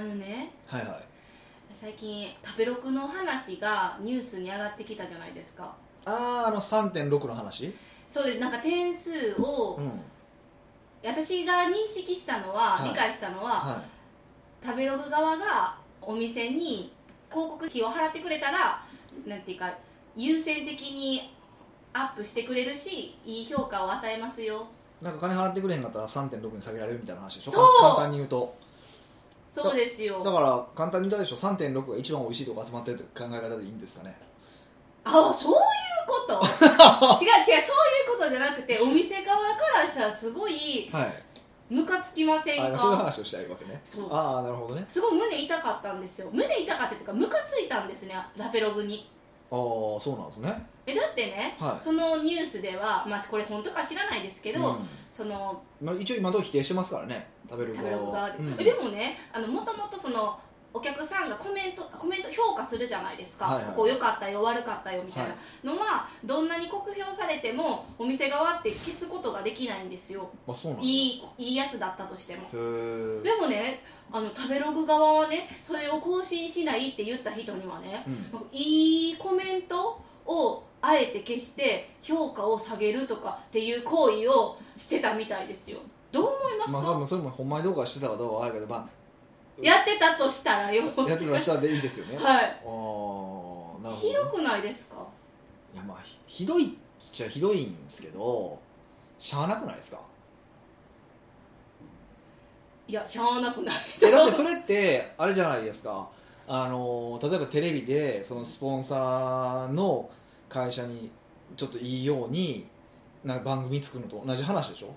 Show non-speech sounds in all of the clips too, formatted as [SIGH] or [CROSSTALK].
あのねはいはい。最近食べログの話がニュースに上がってきたじゃないですか。あああの3.6の話？そうです。なんか点数を、うん私が認識したのは、はい。理解したのは、は食べログ側がお店に広告費を払ってくれたらなんていうか優先的にアップしてくれるしいい評価を与えますよ。いなんか金払ってくれへんかったら3.6に下げられるみたいな話でしょ？そう。簡単に言うとそうですよ。だから簡単に言ったでしょ。3.6が一番美味しいとこ集まってるって考え方でいいんですかね。あそういうこと？[LAUGHS] 違う違うそういうことじゃなくてお店側からしたらすごいはい。ムカつきませんあそういうか話をしたいわけね。そう。ああなるほどね。すごい胸痛かったんですよ。胸痛かったっていうかムカついたんですねラペログにああそうなんですね。えだってね、はい。そのニュースでは、まあ、これ本当か知らないですけど、うん。そのまあ、一応今のところ否定してますからね食べる食べログ側で、うん。でもねもともとそのお客さんがコメントコメント評価するじゃないですか、はいはいここ良かったよ悪かったよみたいな。のは、どんなに酷評されてもお店側って消すことができないんですよ。あそうなんだ。いいいいやつだったとしても。でもねあの食べログ側はねそれを更新しないって言った人にはね、うん。いいコメントをあえて消して評価を下げるとかっていう行為をしてたみたいですよ。どう思いますか、まあ、それもほんまにどうかしてたかどうかはあるけど、まやってたとしたらよ。あ、やってたらしたらでいいですよね、はい。ああなるほど。ひどくないですか？いやまあひひどいっちゃひどいんですけどしゃあなくないですか？いやしゃあなくないえだってそれってあれじゃないですか。あの例えばテレビでそのスポンサーの会社にちょっといいようにな番組作るのと同じ話でしょ？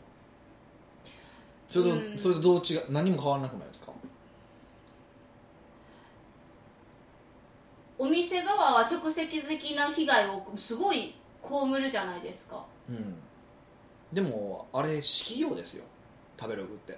それとうん。それとどう違う？何も変わらなくないですか？お店側は直接的な被害をすごい被るじゃないですか。うん。でもあれ私企業ですよ。食べログって。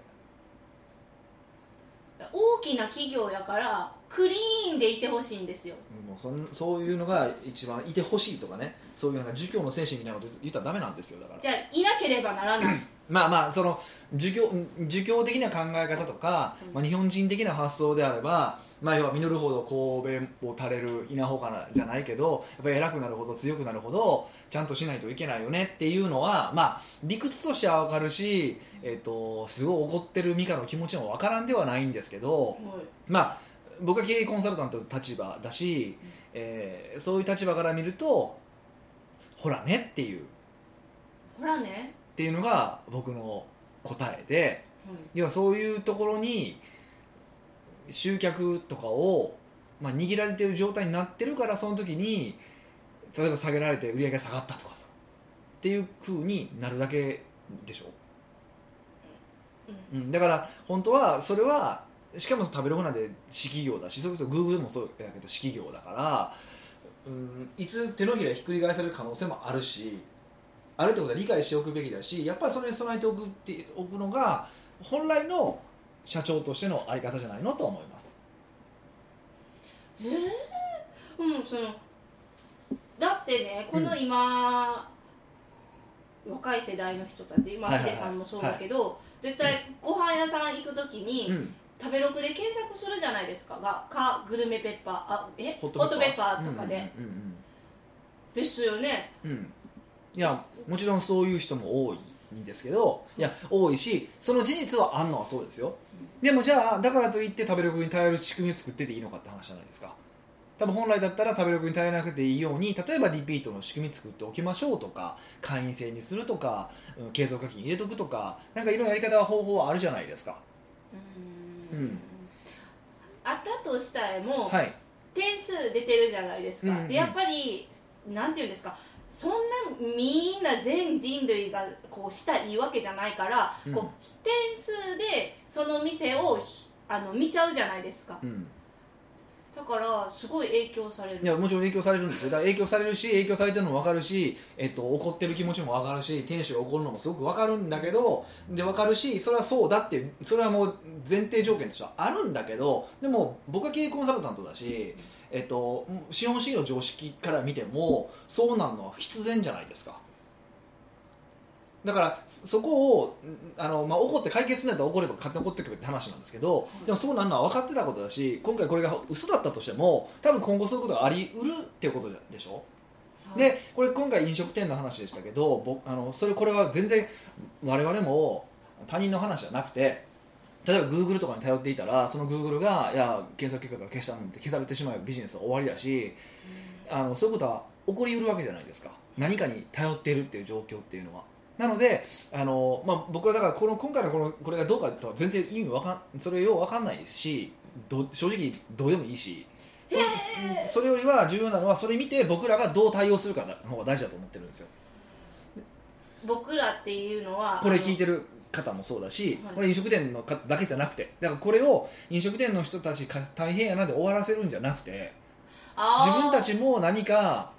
大きな企業やからクリーンでいてほしいんですよ。もうそんそういうのが一番いてほしいとかね。そういうなんか儒教の精神みたいなこと言ったらダメなんですよだから。じゃあいなければならない。[CLEARS THROAT] まあまあその儒教儒教的な考え方とか、うん。まあ、日本人的な発想であれば、まあ、要は実るほど神戸を垂れる稲穂かなじゃないけどやっぱり偉くなるほど強くなるほどちゃんとしないといけないよねっていうのは、まあ、理屈としては分かるし、えっとすごい怒ってるミカの気持ちも分からんではないんですけど、まあ僕は経営コンサルタントの立場だし、えーそういう立場から見るとほらねっていう。ほらね、っていうのが僕の答えでうん要はそういうところに集客とかを、まあ、握られてる状態になってるからその時に例えば下げられて売り上げが下がったとかさっていう風になるだけでしょ、うん、だから本当はそれはしかも食べログなんで私企業だしそれこそ Google もそうやけど私企業だから、うん、いつ手のひらひっくり返される可能性もあるしあるってことは理解しておくべきだしやっぱりそれに備えておくっておくのが本来の社長としてのあり方じゃないのと思います。ええうんそのだってねこの今、若い世代の人たちまあはいはいはい。ヒデさんもそうだけど、絶対ご飯屋さん行く時に、うん。食べログで検索するじゃないですか。がかグルメペッパーあえ？ホホットペッパーとかで、うんうんですよねうん。うん、うん。いやもちろんそういう人も多いんですけどいや多いしその事実はあんのはそうですよ。でもじゃあだからといって食べログに頼る仕組みを作ってていいのかって話じゃないですか。多分本来だったら食べログに頼らなくていいように例えばリピートの仕組み作っておきましょうとか会員制にするとか、うん継続課金入れとくとかなんかいろんなやり方は方法はあるじゃないですか。うーん。うん。あったとしたらも、はい。点数出てるじゃないですか、うんうん。でやっぱりなんていうんですかそんなみんな全人類がこうしたいいわけじゃないから、うん。こう点数でその店をひあの見ちゃうじゃないですか。うん。だからすごい影響される。いやもちろん影響されるんですよ。だから影響されるし影響されてるのも分かるし、えっと、怒ってる気持ちも分かるし店主が怒るのもすごく分かるんだけどで分かるしそれはそうだってそれはもう前提条件としてはあるんだけどでも僕は経営コンサルタントだし、えっと、資本主義の常識から見てもそうなんのは必然じゃないですか。だからそこをんあの、まあ、怒って解決するんだったら怒れば勝手に怒ってくれって話なんですけど、いでもそうなるのは分かってたことだし今回これが嘘だったとしても多分今後そういうことがありうるっていうことでしょ、はい。でこれ今回飲食店の話でしたけど僕あのそれこれは全然我々も他人の話じゃなくて例えば Google とかに頼っていたらその Google がいや検索結果から消したなんて消されてしまえばビジネスは終わりだしあのそういうことは起こりうるわけじゃないですか。何かに頼っているっていう状況っていうのは。なのであの、まあ、僕はだからこの今回のこのこれがどうかとは全然意味わかんそれよう分かんないしど正直どうでもいいしそ,、それよりは重要なのはそれ見て僕らがどう対応するかの方が大事だと思ってるんですよ。僕らっていうのはこれ聞いてる方もそうだし、はい。これ飲食店の方だけじゃなくてだからこれを飲食店の人たちか大変やなで終わらせるんじゃなくて自分たちも何か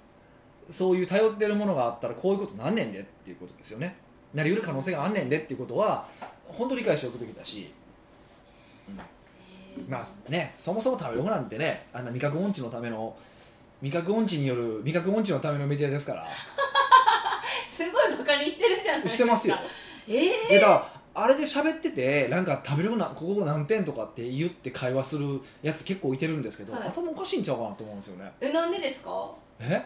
そういう頼ってるものがあったらこういうことなんねんでっていうことですよね。なりうる可能性があんねんでっていうことは本当理解しておくべきだし、へー。まあねそもそも食べログなんてねあんな味覚音痴のための味覚音痴による味覚音痴のためのメディアですから。[LAUGHS] すごいバカにしてるじゃないですか。してますよえええだからあれで喋っててなんか食べログなここ何点とかって言って会話するやつ結構いてるんですけど、はい。頭おかしいんちゃうかなと思うんですよね。えなんでですか？こえ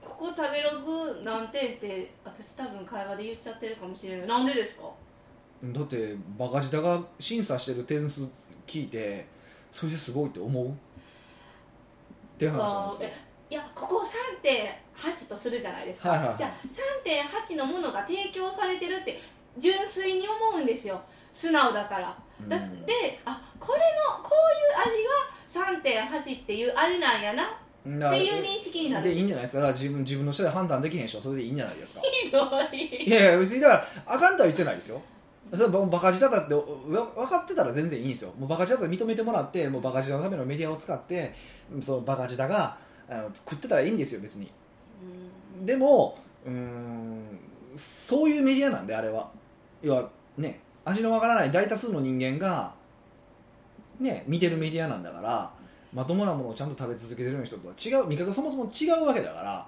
こ食べログ何点って私多分会話で言っちゃってるかもしれない。なんでですか？だってバカ舌が審査してる点数聞いてそれですごいって思う？って話なんですよいやここ3.8とするじゃないですか、はいはい。はいじゃあ3.8のものが提供されてるって純粋に思うんですよ。素直だから。だうん。であこれのこういう味は3.8っていう味なんやな。っだていう認識になるでいいんじゃないですか。自分自分の舌で判断できへん人はそれでいいんじゃないですか。ひどい。いやいや別にだからあかんとは言ってないですよ。それババカ舌だってわ分かってたら全然いいんですよ。もうバカ舌だと認めてもらってもうバカ舌のためのメディアを使ってうんそのバカ舌があの食ってたらいいんですよ別に。でもうーんそういうメディアなんであれは。要はね味のわからない大多数の人間がね見てるメディアなんだからまともなものをちゃんと食べ続けてるような人とは違う味覚がそもそも違うわけだから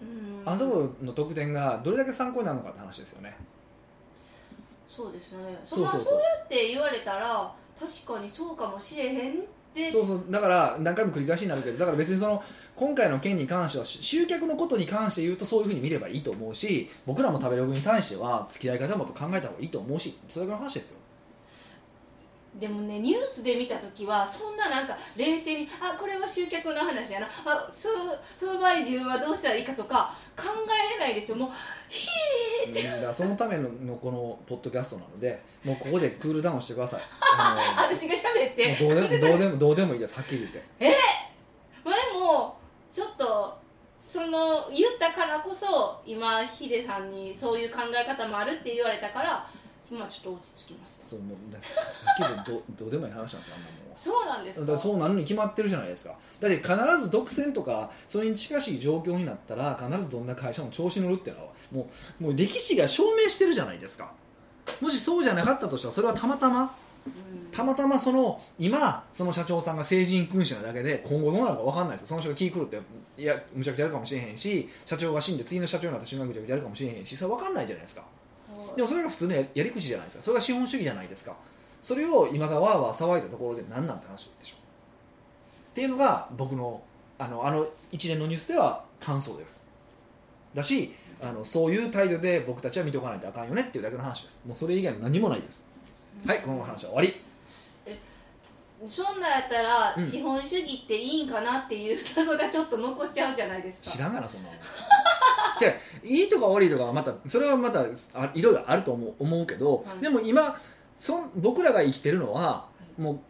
うん。あそこの得点がどれだけ参考になるのかって話ですよね。そうですね。そそうそうそう。まあそうやって言われたら確かにそうかもしれへんっでそうそうだから何回も繰り返しになるけどだから別にその今回の件に関しては集客のことに関して言うとそういうふうに見ればいいと思うし僕らも食べログに対しては付き合い方も考えた方がいいと思うしそれぐらいの話ですよ。でもねニュースで見た時はそんななんか冷静にあこれは集客の話やなあそのその場合自分はどうしたらいいかとか考えれないですよ。もうひーって。だからそのためののこのポッドキャストなのでもうここでクールダウンしてください。[LAUGHS] あ私が喋って。どうでもどうでもどうでもいいですはっきり言って。まあでもちょっとその言ったからこそ今ヒデさんにそういう考え方もあるって言われたからまあちょっと落ち着きました。そうもうだはっきり言ってど [LAUGHS] どうでもいい話なんですよあんなもんは。そうなんですか？そうなるに決まってるじゃないですか。だって必ず独占とかそれに近しい状況になったら必ずどんな会社も調子乗るっていうのはもうもう歴史が証明してるじゃないですか。もしそうじゃなかったとしたらそれはたまたまうん。たまたまその今その社長さんが成人君主なだけで今後どうなるか分かんないですよ。その人が気狂っていやむちゃくちゃやるかもしれへんし社長が死んで次の社長になった瞬間ぐちゃぐちゃやるかもしれへんしそれ分かんないじゃないですかでもそれが普通のややり口じゃないですか。それが資本主義じゃないですか。それを今さわーわー騒いだところで何なんて話でしょっていうのが僕のあのあの一連のニュースでは感想です。だしあのそういう態度で僕たちは見ておかないとあかんよねっていうだけの話です。もうそれ以外の何もないです。はいこの話は終わり。そんなんやったらうん。資本主義っていいんかなっていう謎がちょっと残っちゃうじゃないですか。知らんがなそんなのじゃあいいとか悪いとかはまたそれはまたあいろいろあると思う思うけど、はい。でも今そん僕らが生きてるのはも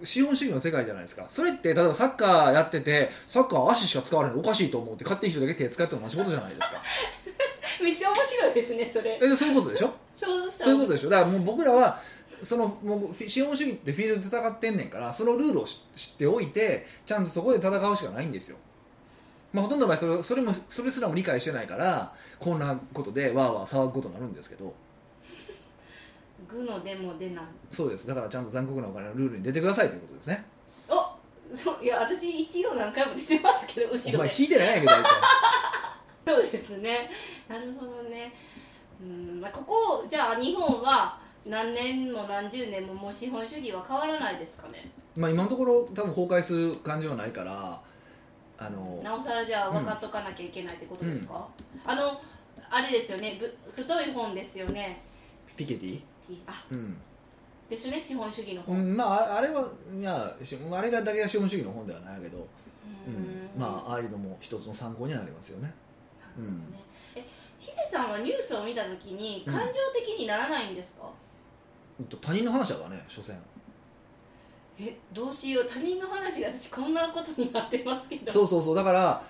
う資本主義の世界じゃないですか。それって例えばサッカーやっててサッカー足しか使われないのおかしいと思うって勝手に人だけ手使っても同じことじゃないですか。[LAUGHS] めっちゃ面白いですねそれ。えそういうことでしょ？そうそういうことでしょ？だからもう僕らはそのもう資本主義ってフィールドで戦ってんねんからそのルールをし知っておいてちゃんとそこで戦うしかないんですよ、まあ、ほとんどの場合それそれもそれすらも理解してないからこんなことでわーわー騒ぐことになるんですけど。具のでも出ないそうです。だからちゃんと残酷なお金のルールに出てくださいということですね。おそういや私一応何回も出てますけど後ろで。お前聞いてないんやけど大体そうですね。なるほどね。うんまあ、ここじゃあ日本は何年も何十年ももう資本主義は変わらないですかね。まあ、今のところ多分崩壊する感じはないからあのなおさらじゃあ分かっとかなきゃいけないってことですか、あのあれですよねぶ太い本ですよね。ピケティ、あ。うん。ですね資本主義のう本、ん、まあああれはいやしあれがだけが資本主義の本ではないけど、ううん。まあああいうのも一つの参考にはなりますよね。うん。ねえヒデさんはニュースを見た時にうん感情的にならないんですか、うんと他人の話だからね所詮えどうしよう。他人の話で私こんなことになってますけど。そうそうそう。だから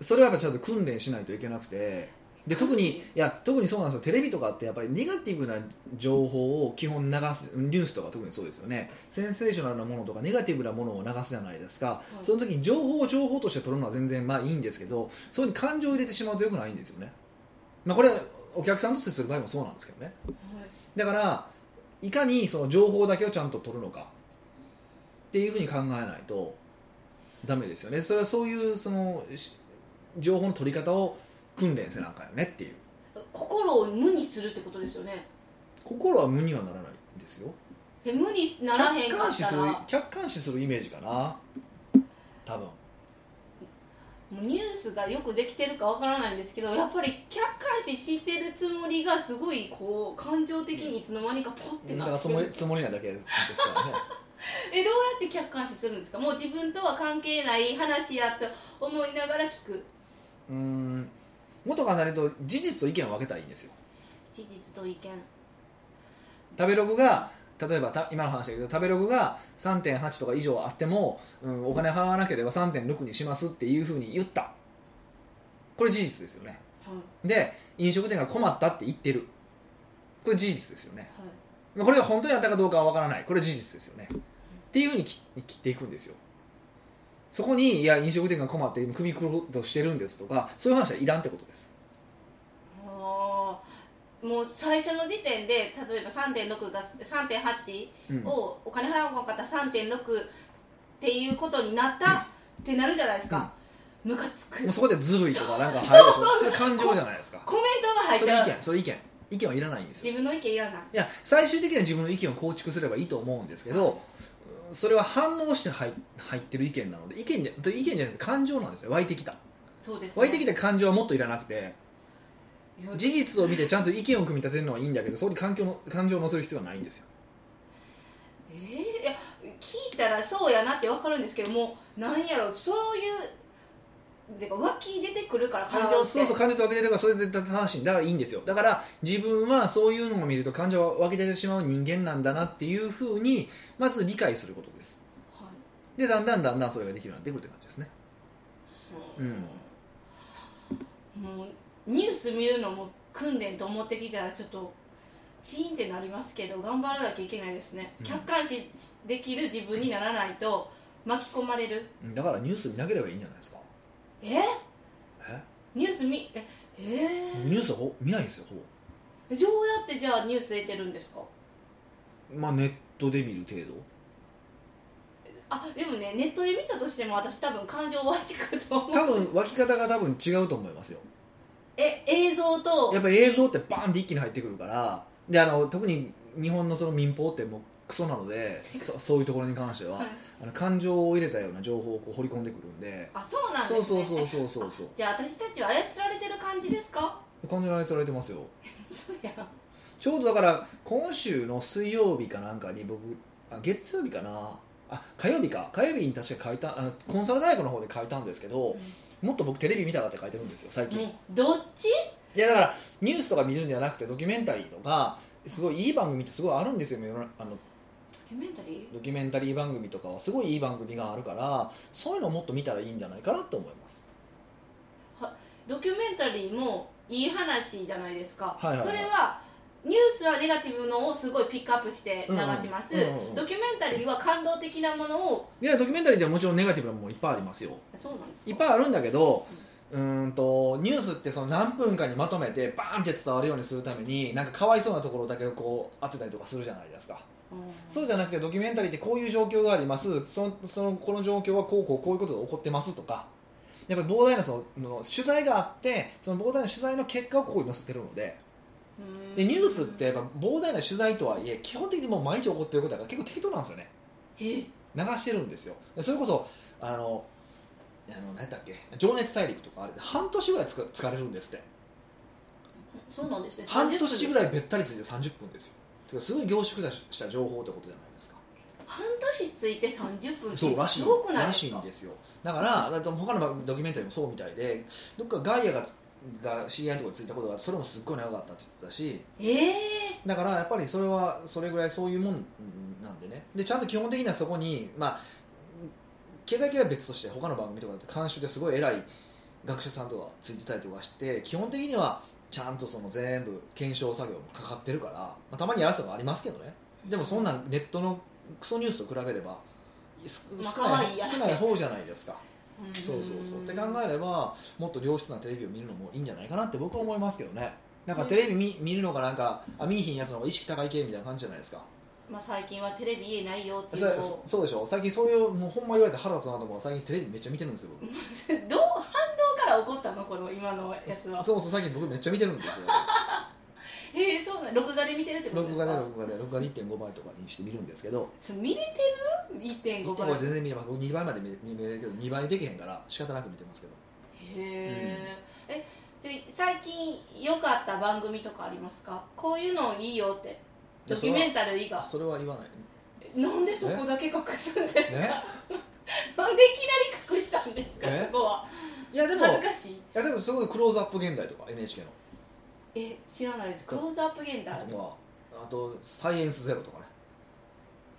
それはやっぱちゃんと訓練しないといけなくて。で特にいや特にそうなんですよ。テレビとかってやっぱりネガティブな情報を基本流すニュースとか特にそうですよね。センセーショナルなものとかネガティブなものを流すじゃないですか、い。その時に情報を情報として取るのは全然まあいいんですけどそこに感情を入れてしまうとよくないんですよね、まあ、これはお客さんと接する場合もそうなんですけどね。はい。だからいかにその情報だけをちゃんと取るのかっていうふうに考えないとダメですよね。それはそういうそのし情報の取り方を訓練せなあかんよねっていう。心を無にするってことですよね。心は無にはならないんですよ。え無にならへん客かったら。も客観視するイメージかな。多分。うニュースがよくできてるかわからないんですけどやっぱり客観視してるつもりがすごいこう感情的にいつの間にかポッてだからなってる。つもりつもりなだけですからね [LAUGHS] えどうやって客観視するんですか？もう自分とは関係ない話やと思いながら聞く。うーん。元がなると事実と意見を分けたらいいんですよ。事実と意見。食べログが例えばた今の話だけど食べログが3.8とか以上あっても、うん、お金払わなければ3.6にしますっていうふうに言った。これ事実ですよね。はい。で飲食店が困ったって言ってる。これ事実ですよね。はいこれが本当にあったかどうかは分からない。これ事実ですよね。っていうふうに切切っていくんですよ。そこにいや飲食店が困って首くろうとしてるんですとかそういう話はいらんってことです。もう最初の時点で例えば3.6が3.8うん。をお金払わなかったら3.6っていうことになったってなるじゃないですか。ムカつく。もうそこでずるいとかなんか入るでしょそれ感情じゃないですか。コメントが入っそれ意ちゃう見それ意見意見はいらないんですよ。自分の意見いらない。いや最終的には自分の意見を構築すればいいと思うんですけどそれは反応して入入ってる意見なので意見じゃ意見じゃなくて感情なんですよ。湧いてきた。そうです、ね、湧いてきた感情はもっといらなくて事実を見てちゃんと意見を組み立てるのはいいんだけどそこに環境の感情を乗せる必要はないんですよ。えーいや聞いたらそうやなって分かるんですけどもなんやろそういうてか湧き出てくるから感情そうそう感情と湧き出てるからそれで正しいだからいいんですよだから自分はそういうのを見ると感情が湧き出てしまう人間なんだなっていうふうにまず理解することです。はい。でだんだんだんだんそれができるようになってくるって感じですね。うん。もうニュース見るのも訓練と思ってきたらちょっとチーンってなりますけど頑張らなきゃいけないですね、うん。客観視できる自分にならないと巻き込まれる。うん。だからニュース見なければいいんじゃないですかえ？え？ニュース見？え？えニュースはほ見ないですよほぼ。ー、どうやってじゃあニュース得てるんですか？まあネットで見る程度。あでもねネットで見たとしても私多分感情湧いてくると思う。多分湧き方が多分違うと思いますよ。え映像とやっぱり映像ってバーンって一気に入ってくるから。であの特に日本のその民放ってもうクソなので [LAUGHS] そそういうところに関しては、はいあの感情を入れたような情報をこう掘り込んでくるんで。あそうなんですね。そうそうそうそうそうそう。あじゃあ私たちは操られてる感じですか？完全に愛されてますよ。そうやちょうどだから今週の水曜日かなんかに僕あ月曜日かな？あ火曜日か。火曜日に確か書いたあのコンサル大学の方で書いたんですけどもっと僕テレビ見たらって書いてるんですよ最近。もうどっち？いやだからニュースとか見るんじゃなくてドキュメンタリーとかすごいいい番組ってすごいあるんですよあのドキュメンタリー？ドキュメンタリー番組とかはすごいいい番組があるからそういうのをもっと見たらいいんじゃないかなと思います。ドキュメンタリーもいい話じゃないですか、はいはいはい。それはニュースはネガティブのをすごいピックアップして流します、うんうんうん。うんドキュメンタリーは感動的なものをいやドキュメンタリーではもちろんネガティブなものもいっぱいありますよ。そうなんですか？いっぱいあるんだけどうーんとニュースってその何分かにまとめてバーンって伝わるようにするためになんかかわいそうなところだけをこう当てたりとかするじゃないですか。うんそうじゃなくてドキュメンタリーってこういう状況があります。そのそのこの状況はこうこうこういうことが起こってますとかやっぱり膨大なその取材があってその膨大な取材の結果をここに載せてるのででニュースってやっぱ膨大な取材とはいえ基本的にもう毎日起こってることだから結構適当なんですよね流してるんですよそれこそあのあの何だっけ「情熱大陸」とかあれ半年ぐらいつか疲れるんですってそうなんですね半年ぐらいべったりついて30分ですよすごい凝縮した情報ってことじゃないですか。半年ついて30分ってそうらしいすごくないらしいんですよ。だからだ他のドキュメンタリーもそうみたいでどっかガイアがつが知り合いのところについたことがそれもすっごい長かったって言ってたし。ええだからやっぱりそれはそれぐらいそういうもんなんでね。でちゃんと基本的にはそこにまあ経済系は別として他の番組とかだって監修ですごい偉い学者さんとかついてたりとかして基本的にはちゃんとその全部検証作業もかかってるから、まあ、たまにやらせもありますけどね。でもそんなんネットのクソニュースと比べれば少ない少ない方じゃないですか。うん。そうそうそう。って考えればもっと良質なテレビを見るのもいいんじゃないかなって僕は思いますけどね。なんかテレビ見見るのがなんかあ見いひんやつの方が意識高い系みたいな感じじゃないですか。まあ、最近はテレビ家ないよっていうそうでしょ。最近そういうもうほんま言われて腹立つなと思う最近テレビめっちゃ見てるんですよ。僕 [LAUGHS] どうから起こったのこの今のやつは。そうそう最近僕めっちゃ見てるんですよ。[LAUGHS] えー、そうなん録画で見てるってことで録すか？画で録画で録画で1.5倍とかにして見るんですけど。それ見れてる？1.5 1.5倍。倍全然見れます。僕2倍まで見れ見れるけど2倍できへんから仕方なく見てますけど。へー。えそれ最近良かった番組とかありますか？こういうのいいよって。ドキュメンタル以外。それは言わない。なんでそこだけ隠すんですか、ね [LAUGHS] なんでいきなり隠したんですか？え？そこはいやでもい恥ずかしい。やでもすごいクローズアップ現代とか NHK の。え知らないです。クローズアップ現代？とかあとサイエンスゼロとかね。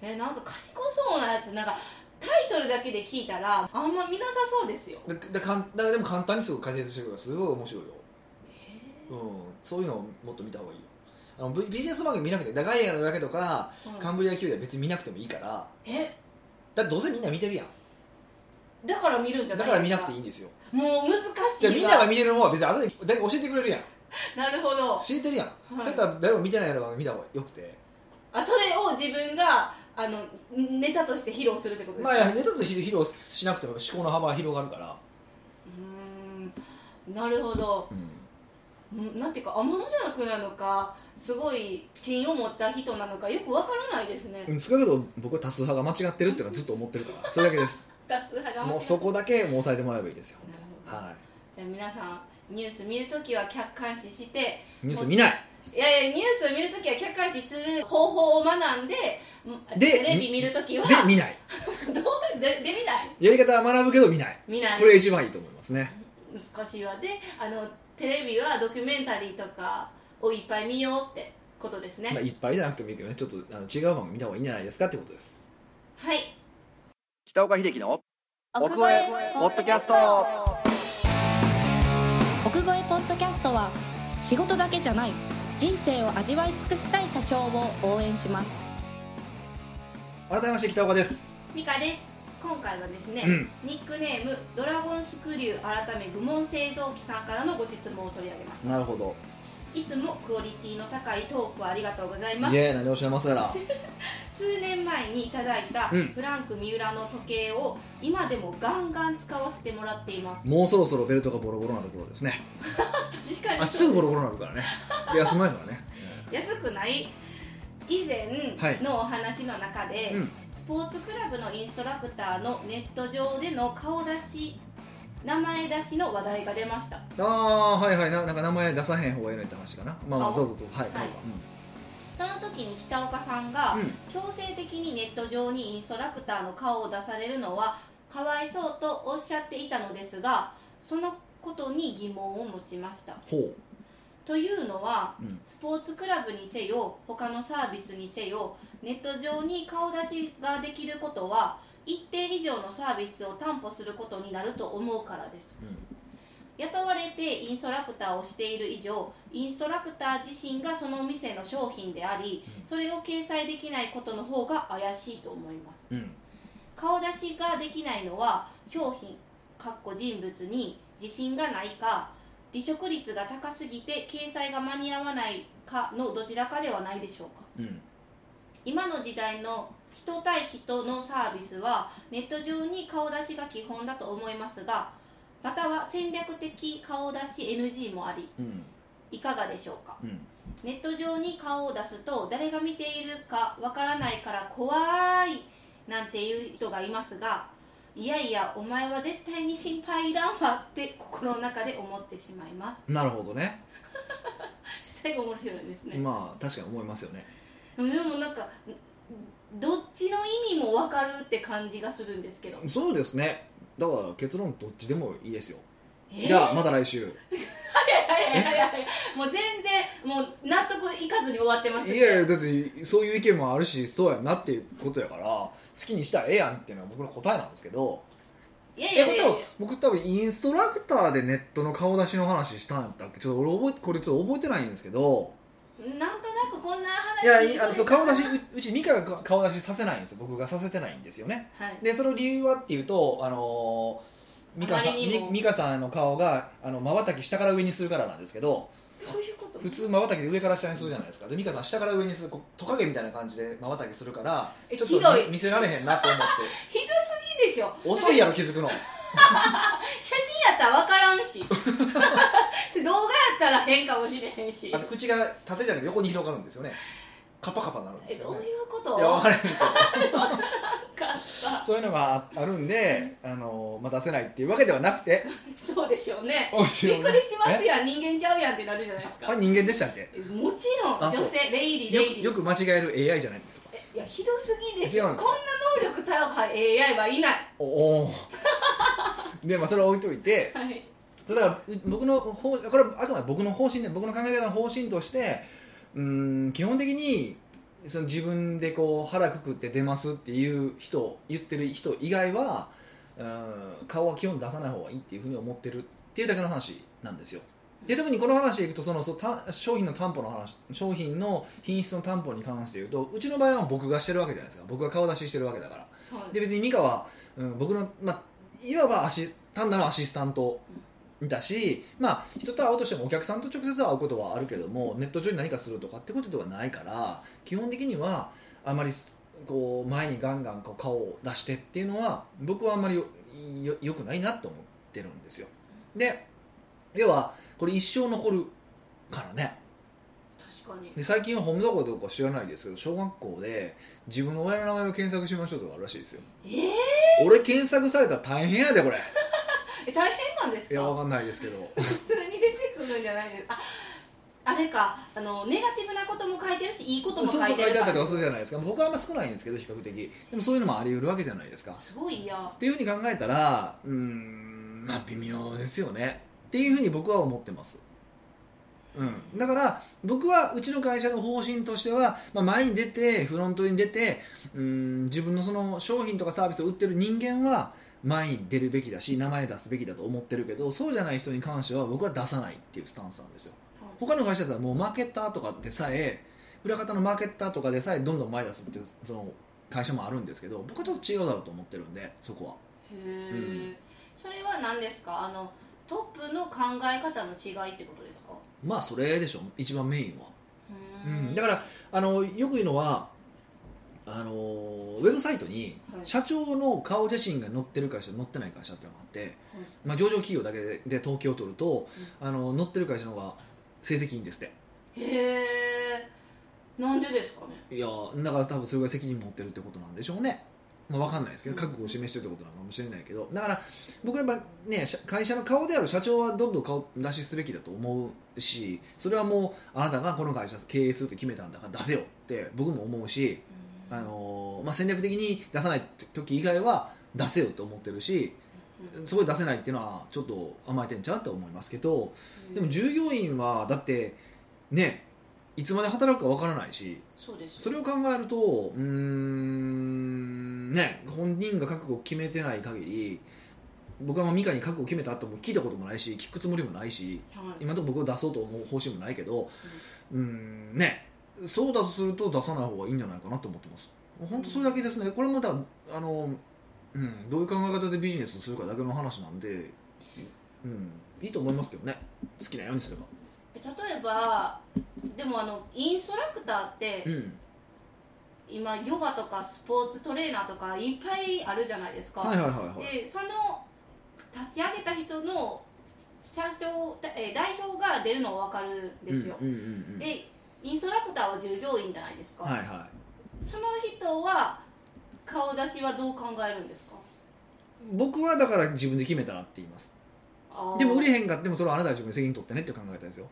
えなんか賢そうなやつ。なんかタイトルだけで聞いたらあんま見なさそうですよ。ででかんだからでも簡単にすぐ解説してくるからすごい面白いよ、えうん、そういうのをもっと見た方がいいよ。あのビビジネス番組見なくてガイアの夜明けとかーカンブリア宮殿は別に見なくてもいいから。え？だってどうせみんな見てるやんだから見るんじゃないだから見なくていいいんですよ。もう難しいじゃあみんなが見てるもんは別に後で誰か教えてくれるやん。なるほど。知ってるやん、い。そうやったら誰も見てないやろ見た方がよくてあそれを自分があのネタとして披露するってことですまか、あいやネタとして披露しなくても思考の幅は広がるから、うーん。なるほど。うん。うんなんていうか天のじゃなくなのかすごい品を持った人なのかよくわからないですね。うん、少なくとも僕は多数派が間違ってるっていうのはずっと思ってるから。それだけです多数派がもうそこだけもう抑えてもらえばいいですよ。はじゃあ皆さんニュース見るときは客観視していニュース見ない。いやいやニュースを見るときは客観視する方法を学んででテレビ見るときはで見ない。[LAUGHS] どうでで見ない？やり方は学ぶけど見ない。見ない。これが一番いいと思いますね。難しいわ。であのテレビはドキュメンタリーとかをいっぱい見ようってことですね、まあ、いっぱいじゃなくてもいいけどね。ちょっとあの違う番組見た方がいいんじゃないですかってことです。はい。北岡秀樹の奥越えポッドキャスト。奥越えポッドキャストは仕事だけじゃない人生を味わい尽くしたい社長を応援します。改めまして北岡です。ミカです。今回はですね、うん。ニックネームドラゴンスクリュー改め愚問製造機さんからのご質問を取り上げました。なるほどいつもクオリティの高いトークありがとうございます。いえ何をおっしゃいますやら。[LAUGHS] 数年前にいただいたうん。フランク三浦の時計を今でもガンガン使わせてもらっています。もうそろそろベルトがボロボロなところですね。[LAUGHS] 確かに。あすぐボロボロになるからね。で休まないからね。安くない？以前のお話の中で、うん。スポーツクラブのインストラクターのネット上での顔出し名前出しの話題が出ました。ああはいはい。ななんか名前出さへん方がいいのって話かな。まあまあ顔どうぞどうぞ。はい、はい。その時に北岡さんが、うん。強制的にネット上にインストラクターの顔を出されるのはかわいそうとおっしゃっていたのですがそのことに疑問を持ちました。ほというのはう、うん、スポーツクラブにせよ他のサービスにせよネット上に顔出しができることは一定以上のサービスを担保することになると思うからです。雇われてインストラクターをしている以上インストラクター自身がその店の商品でありうん。それを掲載できないことの方が怪しいと思います。うんうん。顔出しができないのは商品かっこ人物に自信がないか離職率が高すぎて掲載が間に合わないかのどちらかではないでしょうか。うん。今の時代の人対人のサービスはネット上に顔出しが基本だと思いますがまたは戦略的顔出し NG もありうん。いかがでしょうか？うん。ネット上に顔を出すと誰が見ているかわからないから怖いなんていう人がいますがいやいやお前は絶対に心配いらんわって心の中で思ってしまいます。なるほどね。[LAUGHS] 最後面白いですね、まあ確かに思いますよね。でもなんかどっちの意味も分かるって感じがするんですけど。そうですね。だから結論どっちでもいいですよ。え？ーじゃあまた来週。いやいやいやい。やもう全然もう納得いかずに終わってます。いやいやだってそういう意見もあるしそうやなっていうことやから好きにしたらええやんっていうのは僕の答えなんですけど。いやいやいやいや。僕多分インストラクターでネットの顔出しの話したんだっけ？ちょっと俺覚えてこれちょっと覚えてないんですけど。なんとなくこんな話いやいあのそう顔出しううちミカが顔出しさせないんですよ。僕がさせてないんですよね。はい。でその理由はっていうとあのーミカさんあまりにも。みミカさんの顔がまばたき下から上にするからなんですけどどういうこと？普通まばたきで上から下にするじゃないですか。でミカさん下から上にするこうトカゲみたいな感じでまばたきするからえちょっとひどい。見見せられへんなと思って。[LAUGHS] ひどすぎでしょ。遅いやろ気づくの。[LAUGHS] 写真やったら分からんしそれ動画やったら変かもしれへんし。あと口が縦じゃなくて横に広がるんですよね。カッパカッパになるんでえどうすよねいうこと？いや分からへんけど。そういうのがああるんで、あのまあ、出せないっていうわけではなくて。そうでしょうね。面白いびっくりしますやん。人間ちゃうやんってなるじゃないですか。あ人間でしたっけ？えもちろん。女性 lady よ lady くよく間違える AI じゃないですか。えいやひどすぎでしょ。こんな能力高い AI はいない。おおー。でまあそれは置いといてはいだからう僕の方これはあくまで僕の方針で僕の考え方の方針としてうーん基本的にその自分でこう腹くくって出ますっていう人言ってる人以外はうん顔は基本出さない方がいいっていうふうに思ってるっていうだけの話なんですよ。で特にこの話でいくとそのそうた商品の担保の話商品の品質の担保に関して言うとうちの場合は僕がしてるわけじゃないですか。僕が顔出ししてるわけだから。はい。で別に美香は、うん、僕の、まあ、いわばアシ単なるアシスタントだし、まあ、人と会うとしてもお客さんと直接会うことはあるけどもネット上に何かするとかってことではないから基本的にはあまりこう前にガンガンこう顔を出してっていうのは僕はあんまりよくないなと思ってるんですよ。で要はこれ一生残るからね。確かに。で最近は本どころどうか知らないですけど小学校で自分の親の名前を検索しましょうとかあるらしいですよ。えー、俺検索されたら大変やでこれ。[LAUGHS] え大変？なんですか？いやわかんないですけど。普通に出てくるんじゃないです。かああれか。あのネガティブなことも書いてるしいいことそうも書いてるから。そう書いてあったりとかする。じゃないですか僕はあんま少ないんですけど比較的。でもそういうのもあり得るわけじゃないですかっすごい嫌ていうふうに考えたらうーん。まあ微妙ですよね。っていうふうに僕は思ってます。うん、だから僕はうちの会社の方針としては、まあ、前に出てフロントに出てうん自分のその商品とかサービスを売ってる人間は前に出るべきだし名前出すべきだと思ってるけどそうじゃない人に関しては僕は出さないっていうスタンスなんですよ。他の会社だったらもうマーケッターとかでさえ裏方のマーケッターとかでさえどんどん前出すっていうその会社もあるんですけど僕はちょっと違うだろうと思ってるんでそこは。へえ、それは何ですか？あのトップの考え方の違いってことですか？まあそれでしょ。一番メインは、うん、だからあのよく言うのはあのウェブサイトにはい。社長の顔写真が載ってる会社載ってない会社っていうのがあって、まあ、上場企業だけでで統計を取ると、あの載ってる会社の方が成績いいんですって。へえなんでですかね？いやだから多分それぐらい責任持ってるってことなんでしょうね、まあ、分かんないですけどうん。覚悟を示してるってことなのかもしれないけど。だから僕はやっぱね社会社の顔である社長はどんどん顔出しすべきだと思うしそれはもうあなたがこの会社経営すると決めたんだから出せよって僕も思うし、あのまあ、戦略的に出さない時以外は出せよと思ってるしうん。そこで出せないっていうのはちょっと甘えてんちゃうと思いますけどうん。でも従業員はだってねいつまで働くか分からないしそうですよ。それを考えるとうーんね本人が覚悟を決めてない限り僕はまあミカに覚悟を決めたとも聞いたこともないし聞くつもりもないしはい。今のところ僕を出そうと思う方針もないけどうーんねそうだとすると出さない方がいいんじゃないかなと思ってます。本当それだけですね。これまたあの、うん、どういう考え方でビジネスするかだけの話なんで、うん、いいと思いますけどね。好きなようにすれば。例えばでもあのインストラクターって、うん。今ヨガとかスポーツトレーナーとかいっぱいあるじゃないですか、はいはいはいはい。でその立ち上げた人の社長えー代表が出るのは分かるんですよ、うんうんうんうん。でインストラクターは従業員じゃないですか、はいはその人は顔出しはどう考えるんですか？い僕はだから自分で決めたらって言います。でも売れへんかってもそれはあなたが自分で責任取ってねって考え方ですよ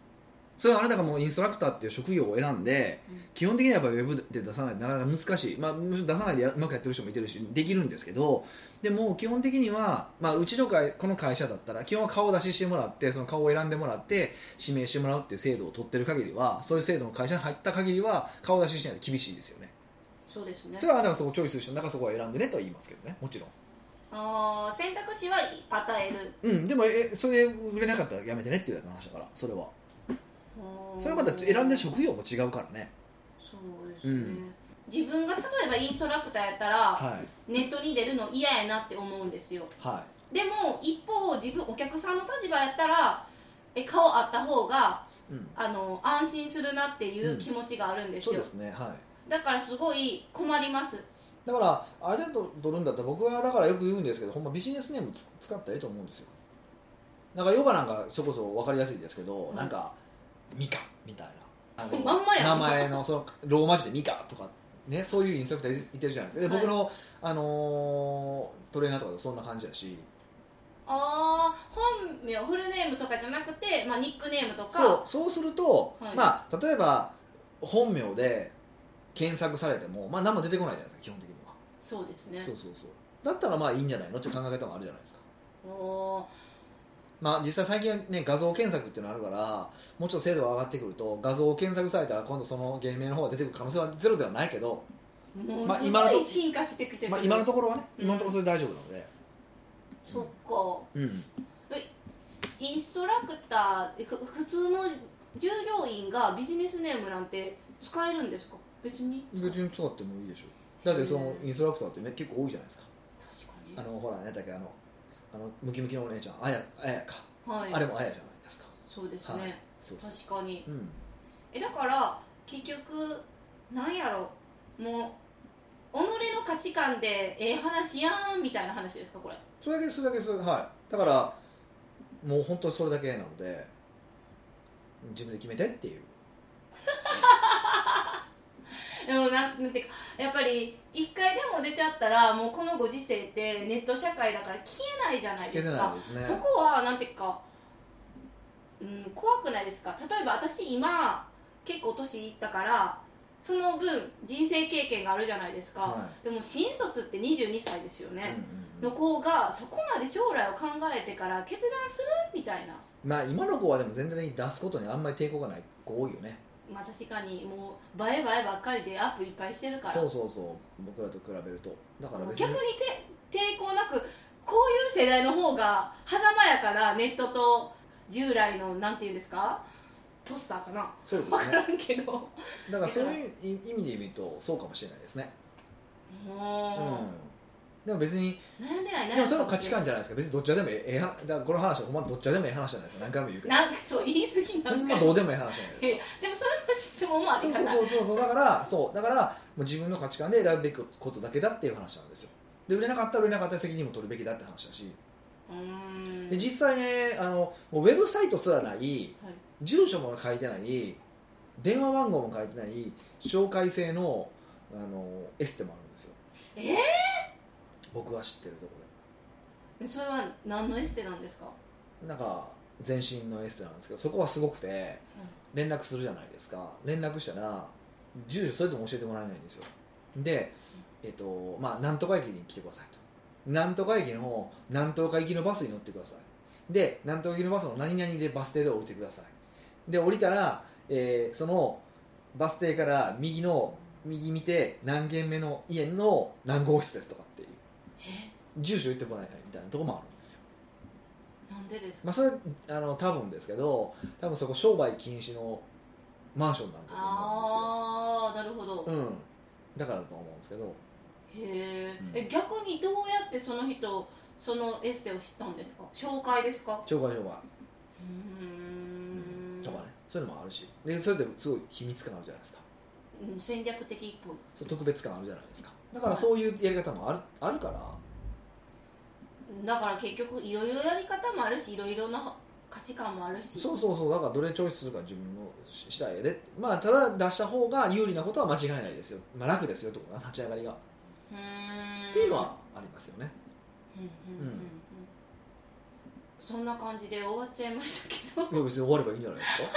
それはあなたがもうインストラクターっていう職業を選んで、うん。基本的にはやっぱりウェブで出さないとなかなか難しい、まあ、むしろ出さないでやうまくやってる人もいてるしできるんですけどでも基本的には、まあ、うちの会この会社だったら基本は顔出ししてもらってその顔を選んでもらって指名してもらうっていう制度を取ってる限りはそういう制度の会社に入った限りは顔出ししないと厳しいですよね。そうですね。それはあなたがそこをチョイスしたんだからそこは選んでねとは言いますけどね。もちろん。あー選択肢は与える。うんでもえそれで売れなかったらやめてねっていう話だからそれはそれはまた選んでる職業も違うからね。そうですね、うん。自分が例えばインストラクターやったら、はい。ネットに出るの嫌やなって思うんですよ。はでも一方自分お客さんの立場やったらえ顔あった方がい、うん、あの安心するなっていう気持ちがあるんですよ、そうですねはい。だからすごい困ります。だからあれと取るんだったら僕はだからよく言うんですけどほんまビジネスネームつ使ったらいいと思うんですよ。なんかヨガなんかそこそこ分かりやすいですけど、うん。なんかミカみたいな。まんまやん。名前のそのローマ字でミカとかねそういうインストラクターいてるじゃないですか。ではい。僕の、あのートレーナーとかでそんな感じだし。ああ本名フルネームとかじゃなくて、まあ、ニックネームとか。そうそうすると、はい。まあ例えば本名で検索されても、まあ、何も出てこないじゃないですか基本的には、そうですね。そうそうそう。だったらまあいいんじゃないのって考え方もあるじゃないですか。おーまあ、実際最近はね画像検索っていうのあるからもうちょっと精度が上がってくると画像を検索されたら今度その芸名の方が出てくる可能性はゼロではないけど、もうすまあ今のとごい進化してきてる、まあ、今のところはねうん。今のところそれで大丈夫なので、そっか。うん、インストラクターふ普通の従業員がビジネスネームなんて使えるんですか？別に。別に使ってもいいでしょ。だってそのインストラクターって、ね、結構多いじゃないですか。確かに。あのほら何だっけあのあのムキムキのお姉ちゃんあやあやか、はい。あれもあやじゃないですか。そうですね、はい。そうそう確かに。うん。えだから結局なんやろ。もう己の価値観でええ話やんみたいな話ですかこれ。それだけそれだけそれはい。だからもう本当にそれだけなので自分で決めてっていうでもなんなんていうかやっぱり一回でも出ちゃったらもうこのご時世ってネット社会だから消えないじゃないですか。ないですね。そこはなんていうか、うん、怖くないですか。例えば私今結構年いったからその分人生経験があるじゃないですか、はでも新卒って22歳ですよね、うんうんうん。の子がそこまで将来を考えてから決断する？みたいな。まあ今の子はでも全体的に出すことにあんまり抵抗がない子多いよねまあ確かにもう映え映えばっかりでアップいっぱいしてるから。そうそうそう僕らと比べると。だから別に逆にて抵抗なくこういう世代の方が狭間やからネットと従来のなんていうんですか？ポスターかな？そうですね。分からんけど。だからそういう意味で見るとそうかもしれないですね。うん。もでも別にう悩んでないででもそれも価値観じゃないですか。別にどっちでもええ話だからこの話はほんまどっちでもええ話じゃないですか。何回も言うけどなんかそう言い過ぎなほんんかまどうでもええ話じゃないですかでもそれの質問もあそうるから。そうそうそうそうだからそうだからもう自分の価値観で選ぶべきことだけだっていう話なんですよ。で売れなかったら売れなかったら責任も取るべきだって話だし。うーん。で実際ねあのもうウェブサイトすらないはい。住所も書いてない電話番号も書いてない紹介制のあのエステもあるんですよ。え僕が知ってるとこー、それは何のエステなんですか？ろでなんか全身のエステなんですけどそこはすごくて連絡するじゃないですか。連絡したら住所それとも教えてもらえないんですよ。でえっとまあなんとか駅に来てくださいと。なんとか駅のなんとか行きのバスに乗ってください。でなんとか行きのバスの何々でバス停で降りてください。で降りたら、えーそのバス停から右の右見て何軒目の家の何号室ですとか住所言ってもらえないみたいなところもあるんですよ。なんでですか？まあそれあの多分ですけど多分そこ商売禁止のマンションなんだと思うんですよ。ああなるほど、うん、だからだと思うんですけど。へえうん。え逆にどうやってその人そのエステを知ったんですか？紹介ですか？紹介紹介。うーん。とかね。そういうのもあるし。でそれですごい秘密感あるじゃないですか。うん戦略的っぽい。そう特別感あるじゃないですかだからそういうやり方もあるあるから。だから結局いろいろやり方もあるしいろいろな価値観もあるし。そうそうそう。だからどれチョイスするか自分のし次第で。まあただ出した方が有利なことは間違いないですよ、まあ、楽ですよとか立ち上がりが、うーん。っていうのはありますよね。うんうんうんうんそん。な感じで終わっちゃいましたけどいや別に終わればいいん。じゃないですか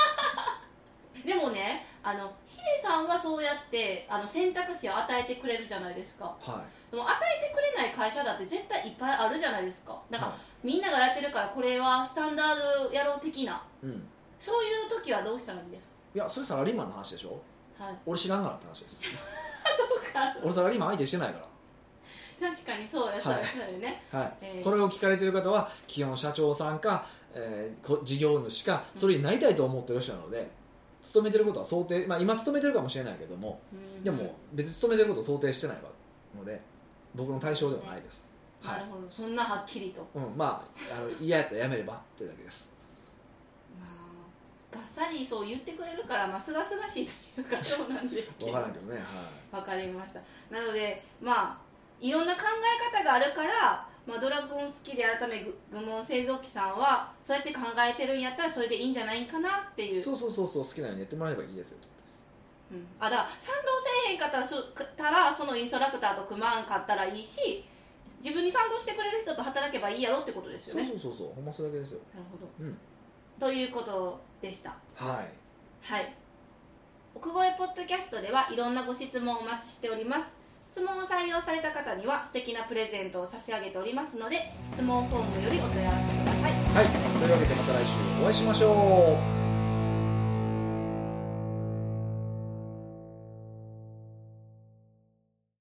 でもねあのヒデさんはそうやってあの選択肢を与えてくれるじゃないですか。はでも与えてくれない会社だって絶対いっぱいあるじゃないですか。い、なんか、はみんながやってるからこれはスタンダードやろう的な。いうん、そういう時はどうしたらいいんですいやそれサラリーマンの話でしょ？かはい。俺知らんからって話です。[LAUGHS] そうか。俺サラリーマン相手してないか確かにそうやそうやはい。そうやね。ら、はい。えー。これを聞かれてる方は基本社長さんか、えーこ事業主かそれになりたいと思ってる人なので勤めてることは想定、まあ、今勤めてるかもしれないけどもうん。でも別に勤めてることを想定してないので僕の対象ではないです、はないるほど。そんなはっきりと。うん、まああの嫌やったらやめればってだけです。まあバッサリそう言ってくれるからまあすがすがしいというかそうなんですけど。分からんけどねはわかりました。なのでまあいろんな考え方があるから、まあ、ドラゴン好きで改めぐ愚問製造機さんはそうやって考えてるんやったらそれでいいんじゃないかなっていう。いそうそうそうそう好きなようにやってもらえばいいですよってことです。うん、あだから賛同せえへんかったらそたらそのインストラクターと組まんかったらいいし自分に賛同してくれる人と働けばいいやろってことですよね。そうそうそうそう。ほん。まそれだけですよなるほど。うん。ということでした。はい。はい。奥越ポッドキャストではいろんなご質問をお待ちしております質問を採用された方には素敵なプレゼントを差し上げておりますので質問フォームよりお問い合わせください。はい。というわけでまた来週お会いしましょう。